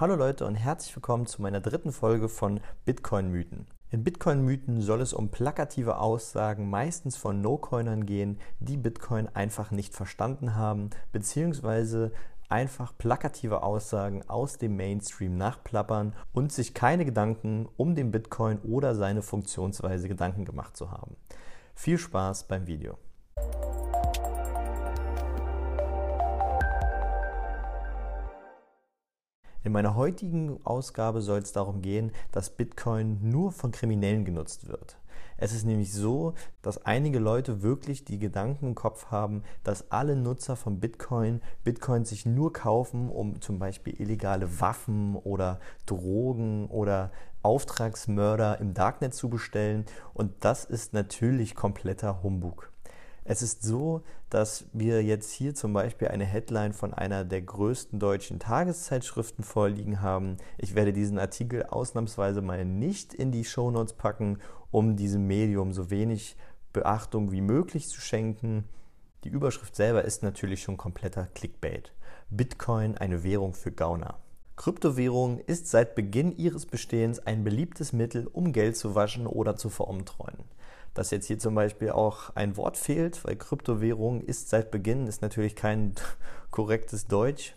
Hallo Leute und herzlich willkommen zu meiner dritten Folge von Bitcoin-Mythen. In Bitcoin-Mythen soll es um plakative Aussagen meistens von No-Coinern gehen, die Bitcoin einfach nicht verstanden haben, beziehungsweise einfach plakative Aussagen aus dem Mainstream nachplappern und sich keine Gedanken um den Bitcoin oder seine Funktionsweise Gedanken gemacht zu haben. Viel Spaß beim Video. In meiner heutigen Ausgabe soll es darum gehen, dass Bitcoin nur von Kriminellen genutzt wird. Es ist nämlich so, dass einige Leute wirklich die Gedanken im Kopf haben, dass alle Nutzer von Bitcoin Bitcoin sich nur kaufen, um zum Beispiel illegale Waffen oder Drogen oder Auftragsmörder im Darknet zu bestellen. Und das ist natürlich kompletter Humbug. Es ist so, dass wir jetzt hier zum Beispiel eine Headline von einer der größten deutschen Tageszeitschriften vorliegen haben. Ich werde diesen Artikel ausnahmsweise mal nicht in die Shownotes packen, um diesem Medium so wenig Beachtung wie möglich zu schenken. Die Überschrift selber ist natürlich schon kompletter Clickbait. Bitcoin eine Währung für Gauner. Kryptowährung ist seit Beginn ihres Bestehens ein beliebtes Mittel, um Geld zu waschen oder zu veruntreuen dass jetzt hier zum Beispiel auch ein Wort fehlt, weil Kryptowährung ist seit Beginn, ist natürlich kein korrektes Deutsch.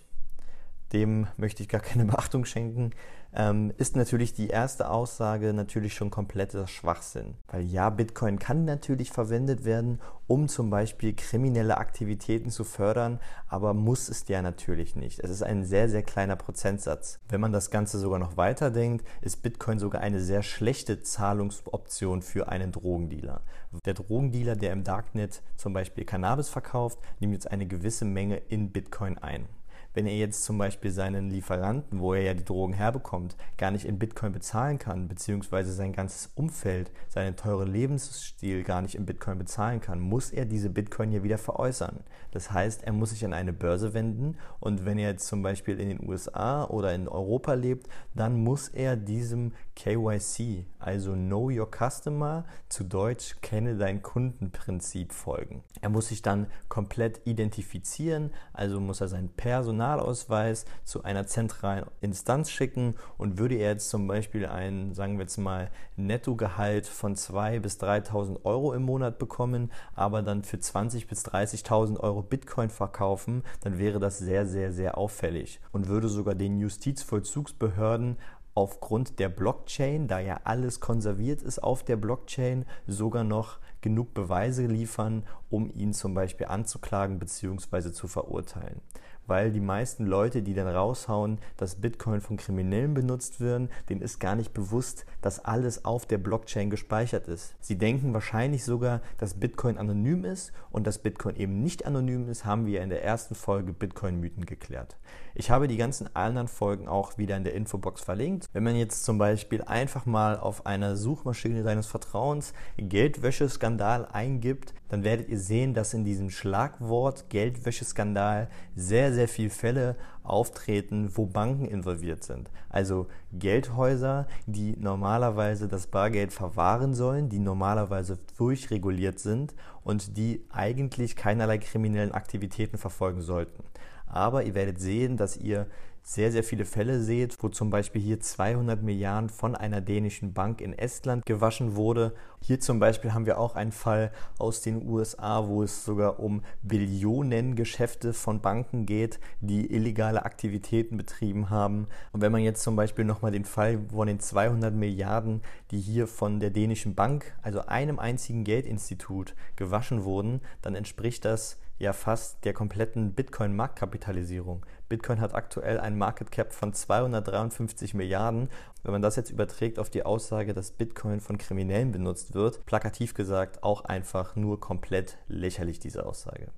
Dem möchte ich gar keine Beachtung schenken ähm, ist natürlich die erste Aussage natürlich schon kompletter Schwachsinn. Weil ja, Bitcoin kann natürlich verwendet werden, um zum Beispiel kriminelle Aktivitäten zu fördern, aber muss es ja natürlich nicht. Es ist ein sehr, sehr kleiner Prozentsatz. Wenn man das Ganze sogar noch weiterdenkt, ist Bitcoin sogar eine sehr schlechte Zahlungsoption für einen Drogendealer. Der Drogendealer, der im Darknet zum Beispiel Cannabis verkauft, nimmt jetzt eine gewisse Menge in Bitcoin ein wenn er jetzt zum Beispiel seinen Lieferanten, wo er ja die Drogen herbekommt, gar nicht in Bitcoin bezahlen kann, beziehungsweise sein ganzes Umfeld, seinen teuren Lebensstil gar nicht in Bitcoin bezahlen kann, muss er diese Bitcoin ja wieder veräußern. Das heißt, er muss sich an eine Börse wenden und wenn er jetzt zum Beispiel in den USA oder in Europa lebt, dann muss er diesem KYC, also Know Your Customer, zu Deutsch Kenne dein Kundenprinzip folgen. Er muss sich dann komplett identifizieren, also muss er sein Personal Personalausweis zu einer zentralen Instanz schicken und würde er jetzt zum Beispiel ein, sagen wir jetzt mal, Nettogehalt von 2.000 bis 3.000 Euro im Monat bekommen, aber dann für 20.000 bis 30.000 Euro Bitcoin verkaufen, dann wäre das sehr, sehr, sehr auffällig und würde sogar den Justizvollzugsbehörden aufgrund der Blockchain, da ja alles konserviert ist auf der Blockchain, sogar noch genug Beweise liefern, um ihn zum Beispiel anzuklagen bzw. zu verurteilen weil die meisten Leute, die dann raushauen, dass Bitcoin von Kriminellen benutzt werden, denen ist gar nicht bewusst, dass alles auf der Blockchain gespeichert ist. Sie denken wahrscheinlich sogar, dass Bitcoin anonym ist und dass Bitcoin eben nicht anonym ist, haben wir in der ersten Folge Bitcoin-Mythen geklärt. Ich habe die ganzen anderen Folgen auch wieder in der Infobox verlinkt. Wenn man jetzt zum Beispiel einfach mal auf einer Suchmaschine deines Vertrauens Geldwäscheskandal eingibt, dann werdet ihr sehen, dass in diesem Schlagwort Geldwäscheskandal sehr, sehr viele Fälle auftreten, wo Banken involviert sind. Also Geldhäuser, die normalerweise das Bargeld verwahren sollen, die normalerweise durchreguliert sind und die eigentlich keinerlei kriminellen Aktivitäten verfolgen sollten. Aber ihr werdet sehen, dass ihr sehr, sehr viele Fälle seht, wo zum Beispiel hier 200 Milliarden von einer dänischen Bank in Estland gewaschen wurde. Hier zum Beispiel haben wir auch einen Fall aus den USA, wo es sogar um Billionen Geschäfte von Banken geht, die illegale Aktivitäten betrieben haben. Und wenn man jetzt zum Beispiel nochmal den Fall von den 200 Milliarden, die hier von der dänischen Bank, also einem einzigen Geldinstitut, gewaschen wurden, dann entspricht das ja fast der kompletten Bitcoin-Marktkapitalisierung. Bitcoin hat aktuell einen Market Cap von 253 Milliarden. Wenn man das jetzt überträgt auf die Aussage, dass Bitcoin von Kriminellen benutzt wird, plakativ gesagt auch einfach nur komplett lächerlich diese Aussage.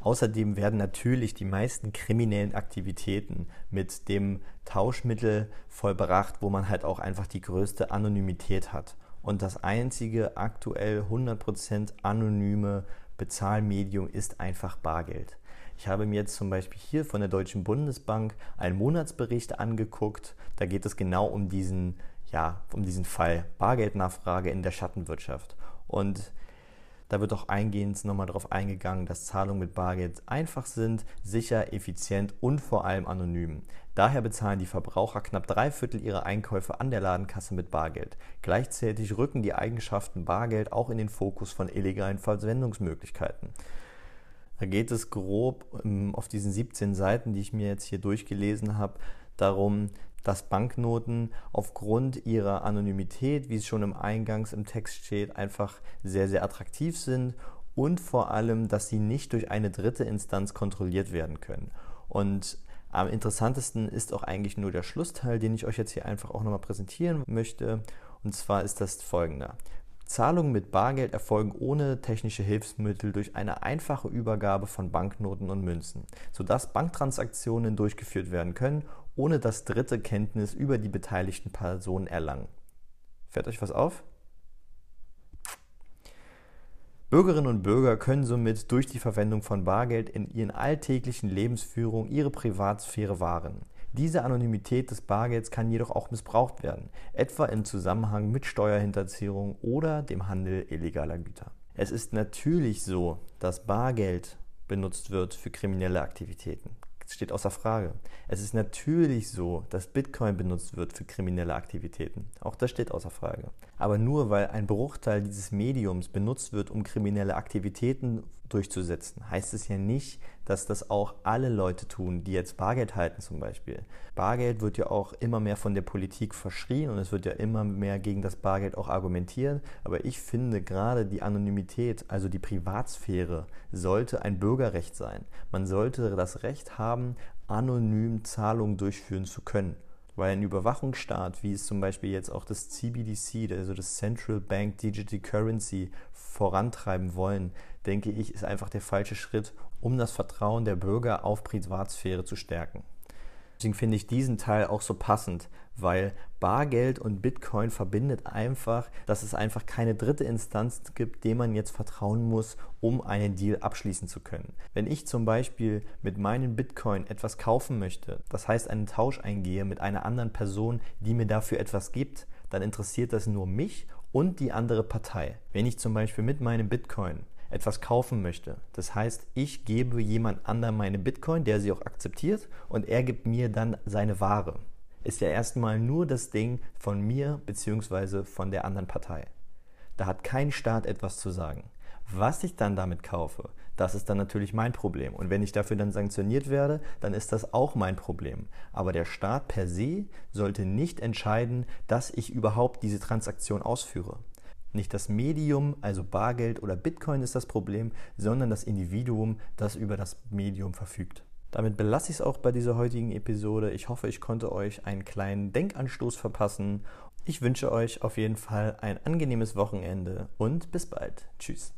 Außerdem werden natürlich die meisten kriminellen Aktivitäten mit dem Tauschmittel vollbracht, wo man halt auch einfach die größte Anonymität hat. Und das einzige aktuell 100% anonyme Bezahlmedium ist einfach Bargeld. Ich habe mir jetzt zum Beispiel hier von der Deutschen Bundesbank einen Monatsbericht angeguckt. Da geht es genau um diesen, ja, um diesen Fall Bargeldnachfrage in der Schattenwirtschaft. Und Da wird auch eingehend nochmal darauf eingegangen, dass Zahlungen mit Bargeld einfach sind, sicher, effizient und vor allem anonym. Daher bezahlen die Verbraucher knapp drei Viertel ihrer Einkäufe an der Ladenkasse mit Bargeld. Gleichzeitig rücken die Eigenschaften Bargeld auch in den Fokus von illegalen Verwendungsmöglichkeiten. Da geht es grob ähm, auf diesen 17 Seiten, die ich mir jetzt hier durchgelesen habe, darum, dass Banknoten aufgrund ihrer Anonymität, wie es schon im Eingangs im Text steht, einfach sehr, sehr attraktiv sind und vor allem, dass sie nicht durch eine dritte Instanz kontrolliert werden können. Und am interessantesten ist auch eigentlich nur der Schlussteil, den ich euch jetzt hier einfach auch nochmal präsentieren möchte. Und zwar ist das folgender. Zahlungen mit Bargeld erfolgen ohne technische Hilfsmittel durch eine einfache Übergabe von Banknoten und Münzen, sodass Banktransaktionen durchgeführt werden können, ohne dass Dritte Kenntnis über die beteiligten Personen erlangen. Fällt euch was auf? Bürgerinnen und Bürger können somit durch die Verwendung von Bargeld in ihren alltäglichen Lebensführung ihre Privatsphäre wahren. Diese Anonymität des Bargelds kann jedoch auch missbraucht werden, etwa im Zusammenhang mit Steuerhinterziehung oder dem Handel illegaler Güter. Es ist natürlich so, dass Bargeld benutzt wird für kriminelle Aktivitäten. Steht außer Frage. Es ist natürlich so, dass Bitcoin benutzt wird für kriminelle Aktivitäten. Auch das steht außer Frage. Aber nur weil ein Bruchteil dieses Mediums benutzt wird, um kriminelle Aktivitäten durchzusetzen, heißt es ja nicht, dass das auch alle Leute tun, die jetzt Bargeld halten zum Beispiel. Bargeld wird ja auch immer mehr von der Politik verschrien und es wird ja immer mehr gegen das Bargeld auch argumentiert. Aber ich finde gerade die Anonymität, also die Privatsphäre, sollte ein Bürgerrecht sein. Man sollte das Recht haben, anonym Zahlungen durchführen zu können. Weil ein Überwachungsstaat, wie es zum Beispiel jetzt auch das CBDC, also das Central Bank Digital Currency, vorantreiben wollen, denke ich, ist einfach der falsche Schritt, um das Vertrauen der Bürger auf Privatsphäre zu stärken. Deswegen finde ich diesen Teil auch so passend, weil Bargeld und Bitcoin verbindet einfach, dass es einfach keine dritte Instanz gibt, dem man jetzt vertrauen muss, um einen Deal abschließen zu können. Wenn ich zum Beispiel mit meinen Bitcoin etwas kaufen möchte, das heißt einen Tausch eingehe mit einer anderen Person, die mir dafür etwas gibt, dann interessiert das nur mich und die andere Partei. Wenn ich zum Beispiel mit meinem Bitcoin etwas kaufen möchte. Das heißt, ich gebe jemand anderem meine Bitcoin, der sie auch akzeptiert, und er gibt mir dann seine Ware. Ist ja erstmal nur das Ding von mir bzw. von der anderen Partei. Da hat kein Staat etwas zu sagen. Was ich dann damit kaufe, das ist dann natürlich mein Problem. Und wenn ich dafür dann sanktioniert werde, dann ist das auch mein Problem. Aber der Staat per se sollte nicht entscheiden, dass ich überhaupt diese Transaktion ausführe. Nicht das Medium, also Bargeld oder Bitcoin ist das Problem, sondern das Individuum, das über das Medium verfügt. Damit belasse ich es auch bei dieser heutigen Episode. Ich hoffe, ich konnte euch einen kleinen Denkanstoß verpassen. Ich wünsche euch auf jeden Fall ein angenehmes Wochenende und bis bald. Tschüss.